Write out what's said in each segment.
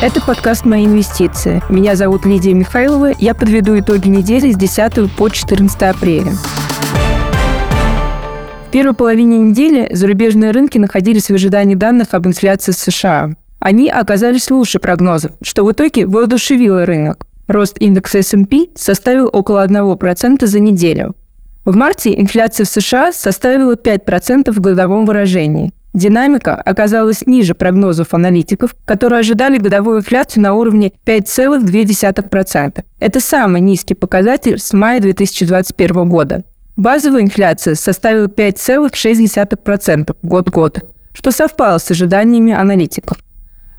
Это подкаст «Мои инвестиции». Меня зовут Лидия Михайлова. Я подведу итоги недели с 10 по 14 апреля. В первой половине недели зарубежные рынки находились в ожидании данных об инфляции США. Они оказались лучше прогнозов, что в итоге воодушевило рынок. Рост индекса S&P составил около 1% за неделю. В марте инфляция в США составила 5% в годовом выражении. Динамика оказалась ниже прогнозов аналитиков, которые ожидали годовую инфляцию на уровне 5,2%. Это самый низкий показатель с мая 2021 года. Базовая инфляция составила 5,6% год-год, что совпало с ожиданиями аналитиков.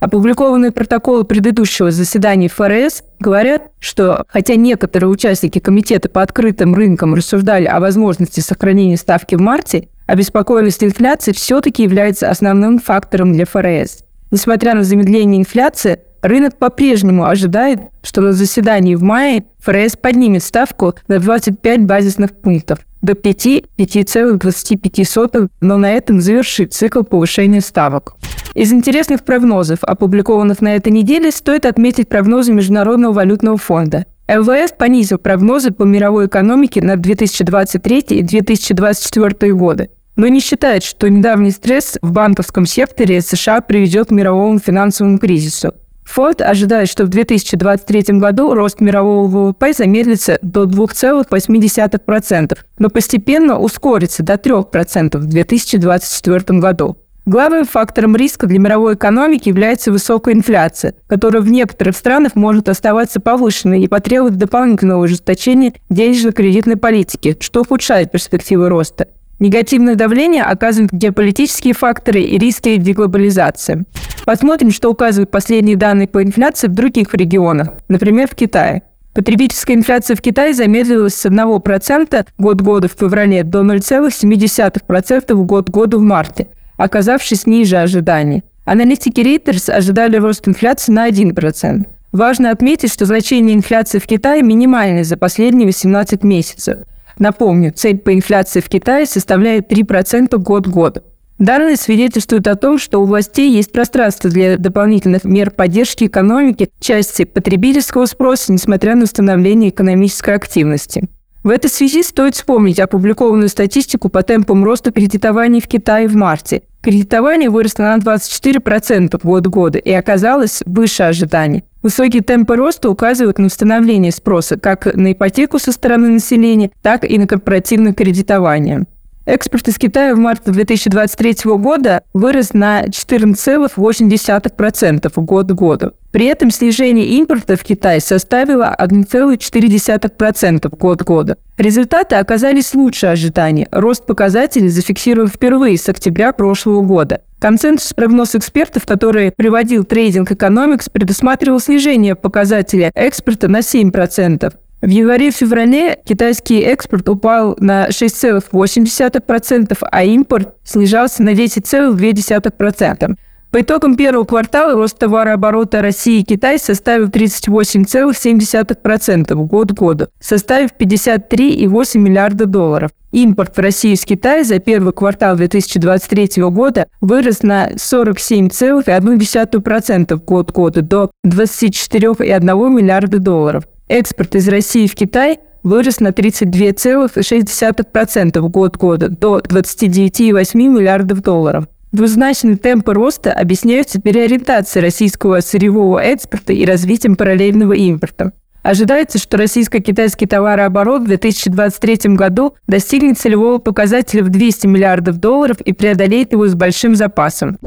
Опубликованные протоколы предыдущего заседания ФРС говорят, что хотя некоторые участники комитета по открытым рынкам рассуждали о возможности сохранения ставки в марте, обеспокоенность инфляции все-таки является основным фактором для ФРС. Несмотря на замедление инфляции, рынок по-прежнему ожидает, что на заседании в мае ФРС поднимет ставку на 25 базисных пунктов до 5,25, но на этом завершит цикл повышения ставок. Из интересных прогнозов, опубликованных на этой неделе, стоит отметить прогнозы Международного валютного фонда. МВФ понизил прогнозы по мировой экономике на 2023 и 2024 годы но не считает, что недавний стресс в банковском секторе США приведет к мировому финансовому кризису. Фонд ожидает, что в 2023 году рост мирового ВВП замедлится до 2,8%, но постепенно ускорится до 3% в 2024 году. Главным фактором риска для мировой экономики является высокая инфляция, которая в некоторых странах может оставаться повышенной и потребует дополнительного ужесточения денежно-кредитной политики, что ухудшает перспективы роста. Негативное давление оказывают геополитические факторы и риски деглобализации. Посмотрим, что указывают последние данные по инфляции в других регионах, например, в Китае. Потребительская инфляция в Китае замедлилась с 1% год-года в феврале до 0,7% год-году в марте, оказавшись ниже ожиданий. Аналитики Reuters ожидали рост инфляции на 1%. Важно отметить, что значение инфляции в Китае минимальное за последние 18 месяцев. Напомню, цель по инфляции в Китае составляет 3% год-год. Данные свидетельствуют о том, что у властей есть пространство для дополнительных мер поддержки экономики части потребительского спроса, несмотря на установление экономической активности. В этой связи стоит вспомнить опубликованную статистику по темпам роста кредитования в Китае в марте. Кредитование выросло на 24% год-года и оказалось выше ожиданий. Высокие темпы роста указывают на установление спроса как на ипотеку со стороны населения, так и на корпоративное кредитование. Экспорт из Китая в марте 2023 года вырос на 14,8% год к году. При этом снижение импорта в Китай составило 1,4% год к году. Результаты оказались лучше ожиданий. Рост показателей зафиксирован впервые с октября прошлого года. Консенсус прогноз экспертов, который приводил трейдинг Economics, предусматривал снижение показателя экспорта на 7%. В январе-феврале китайский экспорт упал на 6,8%, а импорт снижался на 10,2%. По итогам первого квартала рост товарооборота России и Китая составил 38,7% год к году, составив 53,8 миллиарда долларов. Импорт в Россию из Китая за первый квартал 2023 года вырос на 47,1% год к году до 24,1 миллиарда долларов. Экспорт из России в Китай вырос на 32,6% год к году до 29,8 миллиардов долларов. Двузначные темпы роста объясняются переориентацией российского сырьевого экспорта и развитием параллельного импорта. Ожидается, что российско-китайский товарооборот в 2023 году достигнет целевого показателя в 200 миллиардов долларов и преодолеет его с большим запасом.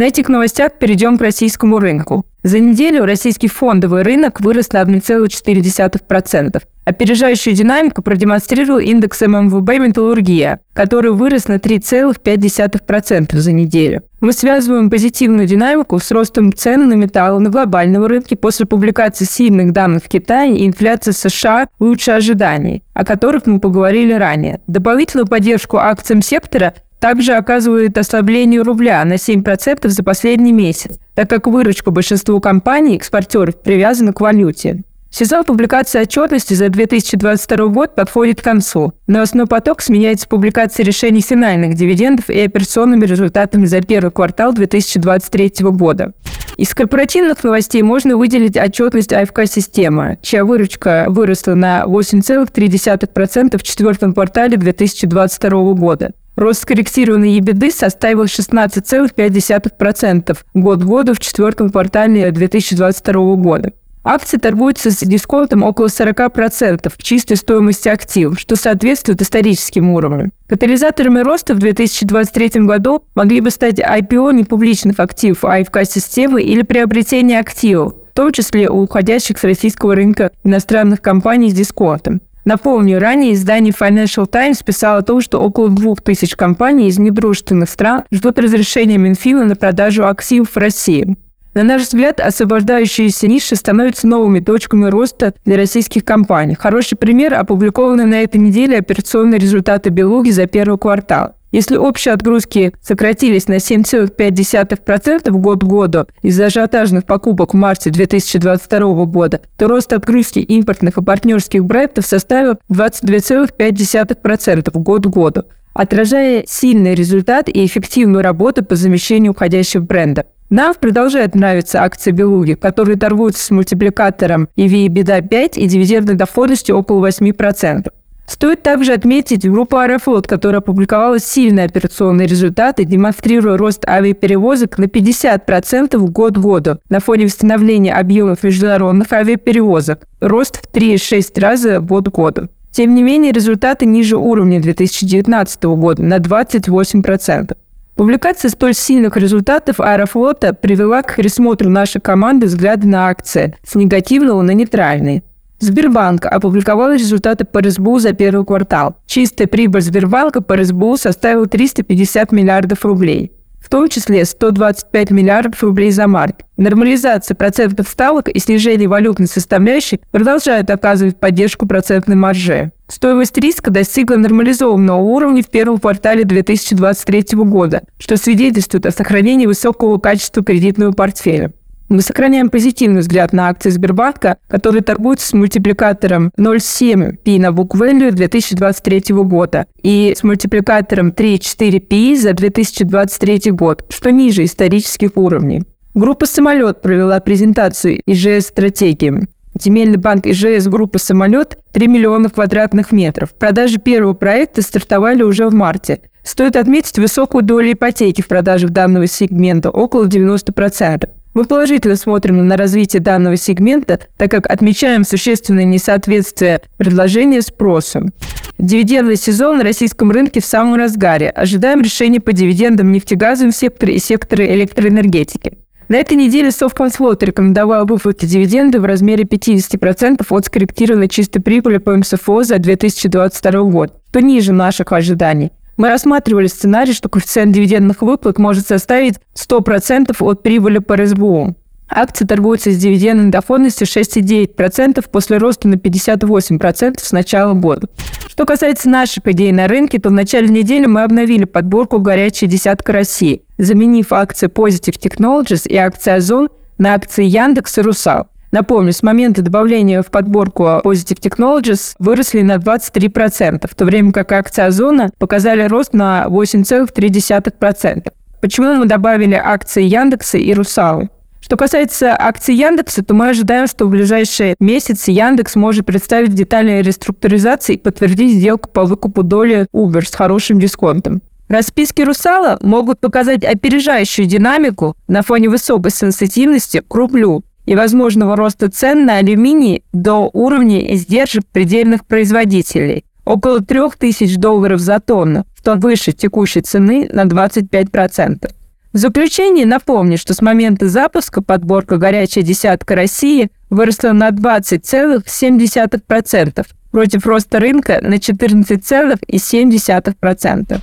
На этих новостях перейдем к российскому рынку. За неделю российский фондовый рынок вырос на 1,4%. Опережающую динамику продемонстрировал индекс ММВБ «Металлургия», который вырос на 3,5% за неделю. Мы связываем позитивную динамику с ростом цен на металлы на глобальном рынке после публикации сильных данных в Китае и инфляции США лучше ожиданий, о которых мы поговорили ранее. Дополнительную поддержку акциям сектора также оказывает ослабление рубля на 7% за последний месяц, так как выручка большинству компаний, экспортеров, привязана к валюте. Сезон публикации отчетности за 2022 год подходит к концу. Новостной поток сменяется публикацией решений финальных дивидендов и операционными результатами за первый квартал 2023 года. Из корпоративных новостей можно выделить отчетность АФК-системы, чья выручка выросла на 8,3% в четвертом квартале 2022 года. Рост скорректированной ебеды составил 16,5% год году в четвертом квартале 2022 года. Акции торгуются с дисконтом около 40% в чистой стоимости активов, что соответствует историческим уровням. Катализаторами роста в 2023 году могли бы стать IPO непубличных активов АФК-системы или приобретение активов, в том числе у уходящих с российского рынка иностранных компаний с дисконтом. Напомню, ранее издание Financial Times писало о том, что около 2000 компаний из недружественных стран ждут разрешения Минфина на продажу активов в России. На наш взгляд, освобождающиеся ниши становятся новыми точками роста для российских компаний. Хороший пример – опубликованные на этой неделе операционные результаты Белуги за первый квартал. Если общие отгрузки сократились на 7,5% год к году из-за ажиотажных покупок в марте 2022 года, то рост отгрузки импортных и партнерских брендов составил 22,5% год к году, отражая сильный результат и эффективную работу по замещению уходящих брендов. Нам продолжает нравиться акции Белуги, которые торгуются с мультипликатором EV EBITDA 5 и дивидендной доходностью около 8%. Стоит также отметить группу Аэрофлот, которая опубликовала сильные операционные результаты, демонстрируя рост авиаперевозок на 50% год году на фоне восстановления объемов международных авиаперевозок. Рост в 3,6 раза год году. Тем не менее, результаты ниже уровня 2019 года на 28%. Публикация столь сильных результатов Аэрофлота привела к пересмотру нашей команды взгляда на акции с негативного на нейтральный. Сбербанк опубликовал результаты по РСБУ за первый квартал. Чистая прибыль Сбербанка по РСБУ составила 350 миллиардов рублей в том числе 125 миллиардов рублей за март. Нормализация процентных ставок и снижение валютной составляющей продолжают оказывать поддержку процентной марже. Стоимость риска достигла нормализованного уровня в первом квартале 2023 года, что свидетельствует о сохранении высокого качества кредитного портфеля. Мы сохраняем позитивный взгляд на акции Сбербанка, которые торгуются с мультипликатором 0,7 P на book value 2023 года и с мультипликатором 3,4 P за 2023 год, что ниже исторических уровней. Группа «Самолет» провела презентацию ИЖС-стратегии. Земельный банк ИЖС группы «Самолет» 3 миллиона квадратных метров. Продажи первого проекта стартовали уже в марте. Стоит отметить высокую долю ипотеки в продажах данного сегмента – около 90%. Мы положительно смотрим на развитие данного сегмента, так как отмечаем существенное несоответствие предложения спросу. Дивидендный сезон на российском рынке в самом разгаре. Ожидаем решения по дивидендам в нефтегазовом секторе и секторе электроэнергетики. На этой неделе Совкомфлот рекомендовал выплатить дивиденды в размере 50% от скорректированной чистой прибыли по МСФО за 2022 год, что ниже наших ожиданий. Мы рассматривали сценарий, что коэффициент дивидендных выплат может составить 100% от прибыли по РСБУ. Акции торгуются с дивидендной доходностью 6,9% после роста на 58% с начала года. Что касается наших идей на рынке, то в начале недели мы обновили подборку «Горячая десятка России», заменив акции Positive Technologies и акции Озон на акции Яндекс и Русал. Напомню, с момента добавления в подборку Positive Technologies выросли на 23%, в то время как акции Озона показали рост на 8,3%. Почему мы добавили акции Яндекса и Русалы? Что касается акций Яндекса, то мы ожидаем, что в ближайшие месяцы Яндекс может представить детальные реструктуризации и подтвердить сделку по выкупу доли Uber с хорошим дисконтом. Расписки Русала могут показать опережающую динамику на фоне высокой сенситивности к рублю и возможного роста цен на алюминий до уровня издержек предельных производителей – около 3000 долларов за тонну, что выше текущей цены на 25%. В заключение напомню, что с момента запуска подборка «Горячая десятка России» выросла на 20,7% против роста рынка на 14,7%.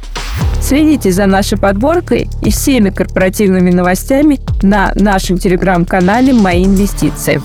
Следите за нашей подборкой и всеми корпоративными новостями на нашем телеграм-канале «Мои инвестиции».